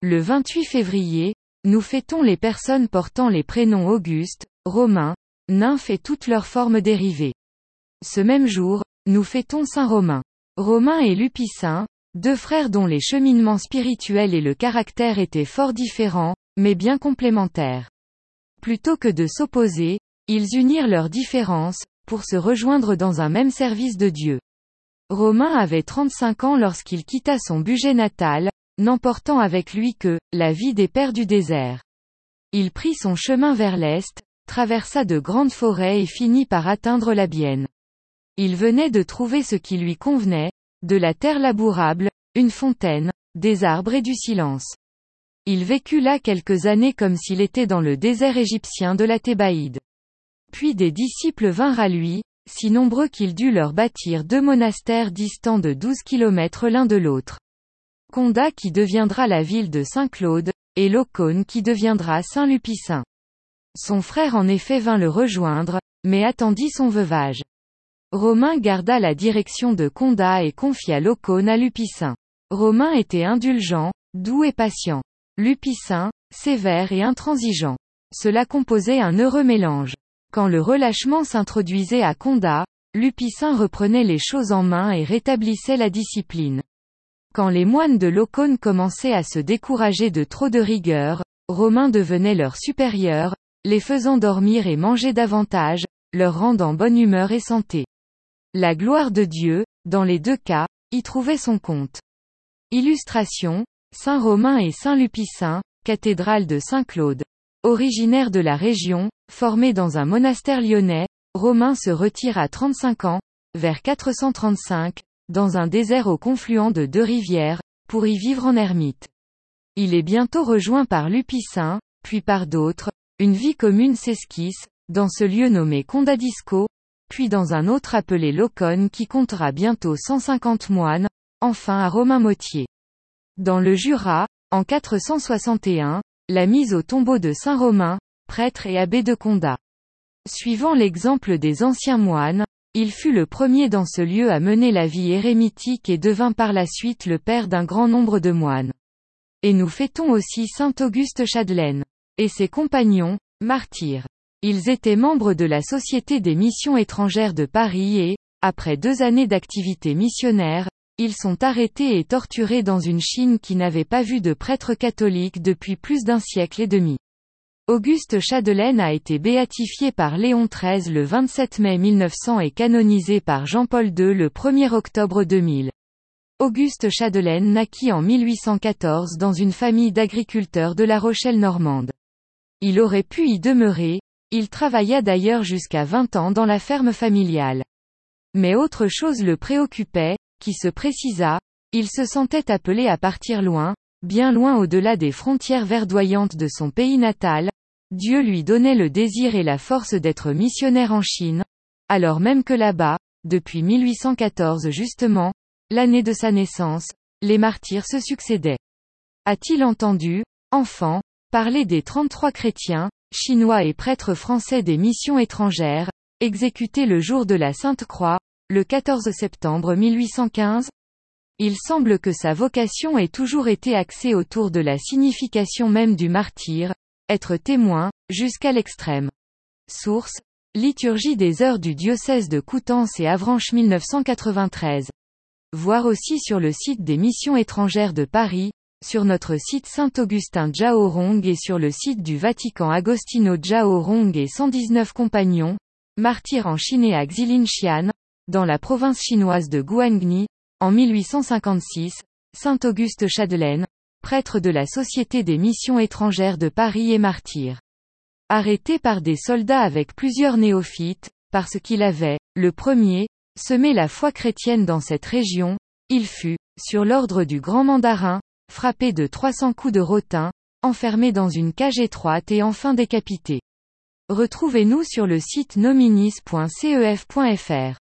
Le 28 février, nous fêtons les personnes portant les prénoms Auguste, Romain, Nymphe et toutes leurs formes dérivées. Ce même jour, nous fêtons Saint Romain. Romain et Lupicin, deux frères dont les cheminements spirituels et le caractère étaient fort différents, mais bien complémentaires. Plutôt que de s'opposer, ils unirent leurs différences, pour se rejoindre dans un même service de Dieu. Romain avait 35 ans lorsqu'il quitta son budget natal, n'emportant avec lui que, la vie des pères du désert. Il prit son chemin vers l'est, traversa de grandes forêts et finit par atteindre la Bienne. Il venait de trouver ce qui lui convenait, de la terre labourable, une fontaine, des arbres et du silence. Il vécut là quelques années comme s'il était dans le désert égyptien de la Thébaïde. Puis des disciples vinrent à lui, si nombreux qu'il dut leur bâtir deux monastères distants de douze kilomètres l'un de l'autre. Condat qui deviendra la ville de Saint-Claude, et Locone qui deviendra Saint-Lupicin. Son frère en effet vint le rejoindre, mais attendit son veuvage. Romain garda la direction de Condat et confia Locone à Lupicin. Romain était indulgent, doux et patient. Lupicin, sévère et intransigeant. Cela composait un heureux mélange. Quand le relâchement s'introduisait à Condat, Lupicin reprenait les choses en main et rétablissait la discipline. Quand les moines de Locone commençaient à se décourager de trop de rigueur, Romain devenait leur supérieur, les faisant dormir et manger davantage, leur rendant bonne humeur et santé. La gloire de Dieu, dans les deux cas, y trouvait son compte. Illustration, Saint Romain et Saint Lupicin, cathédrale de Saint-Claude. Originaire de la région, formé dans un monastère lyonnais, Romain se retire à 35 ans, vers 435, dans un désert au confluent de deux rivières, pour y vivre en ermite. Il est bientôt rejoint par Lupicin, puis par d'autres, une vie commune s'esquisse, dans ce lieu nommé Condadisco, puis dans un autre appelé Locone qui comptera bientôt 150 moines, enfin à Romain-Motier. Dans le Jura, en 461, la mise au tombeau de Saint-Romain, prêtre et abbé de Condat. Suivant l'exemple des anciens moines, il fut le premier dans ce lieu à mener la vie érémitique et devint par la suite le père d'un grand nombre de moines. Et nous fêtons aussi Saint Auguste Chadelaine. Et ses compagnons, martyrs. Ils étaient membres de la Société des missions étrangères de Paris et, après deux années d'activité missionnaire, ils sont arrêtés et torturés dans une Chine qui n'avait pas vu de prêtre catholique depuis plus d'un siècle et demi. Auguste Chadelaine a été béatifié par Léon XIII le 27 mai 1900 et canonisé par Jean-Paul II le 1er octobre 2000. Auguste Chadelaine naquit en 1814 dans une famille d'agriculteurs de La Rochelle normande. Il aurait pu y demeurer, il travailla d'ailleurs jusqu'à 20 ans dans la ferme familiale. Mais autre chose le préoccupait, qui se précisa, il se sentait appelé à partir loin, bien loin au-delà des frontières verdoyantes de son pays natal, Dieu lui donnait le désir et la force d'être missionnaire en Chine, alors même que là-bas, depuis 1814 justement, l'année de sa naissance, les martyrs se succédaient. A-t-il entendu, enfant, parler des 33 chrétiens, chinois et prêtres français des missions étrangères, exécutés le jour de la Sainte Croix, le 14 septembre 1815 Il semble que sa vocation ait toujours été axée autour de la signification même du martyr, être témoin, jusqu'à l'extrême. Source Liturgie des heures du diocèse de Coutances et Avranches 1993. Voir aussi sur le site des missions étrangères de Paris, sur notre site Saint-Augustin Jaorong et sur le site du Vatican Agostino Jaorong et 119 compagnons, martyrs en Chine à Xilinshan, dans la province chinoise de Guangni, en 1856, Saint-Auguste Chadelaine, prêtre de la Société des missions étrangères de Paris et martyr. Arrêté par des soldats avec plusieurs néophytes, parce qu'il avait, le premier, semé la foi chrétienne dans cette région, il fut, sur l'ordre du grand mandarin, frappé de 300 coups de rotin, enfermé dans une cage étroite et enfin décapité. Retrouvez-nous sur le site nominis.cef.fr.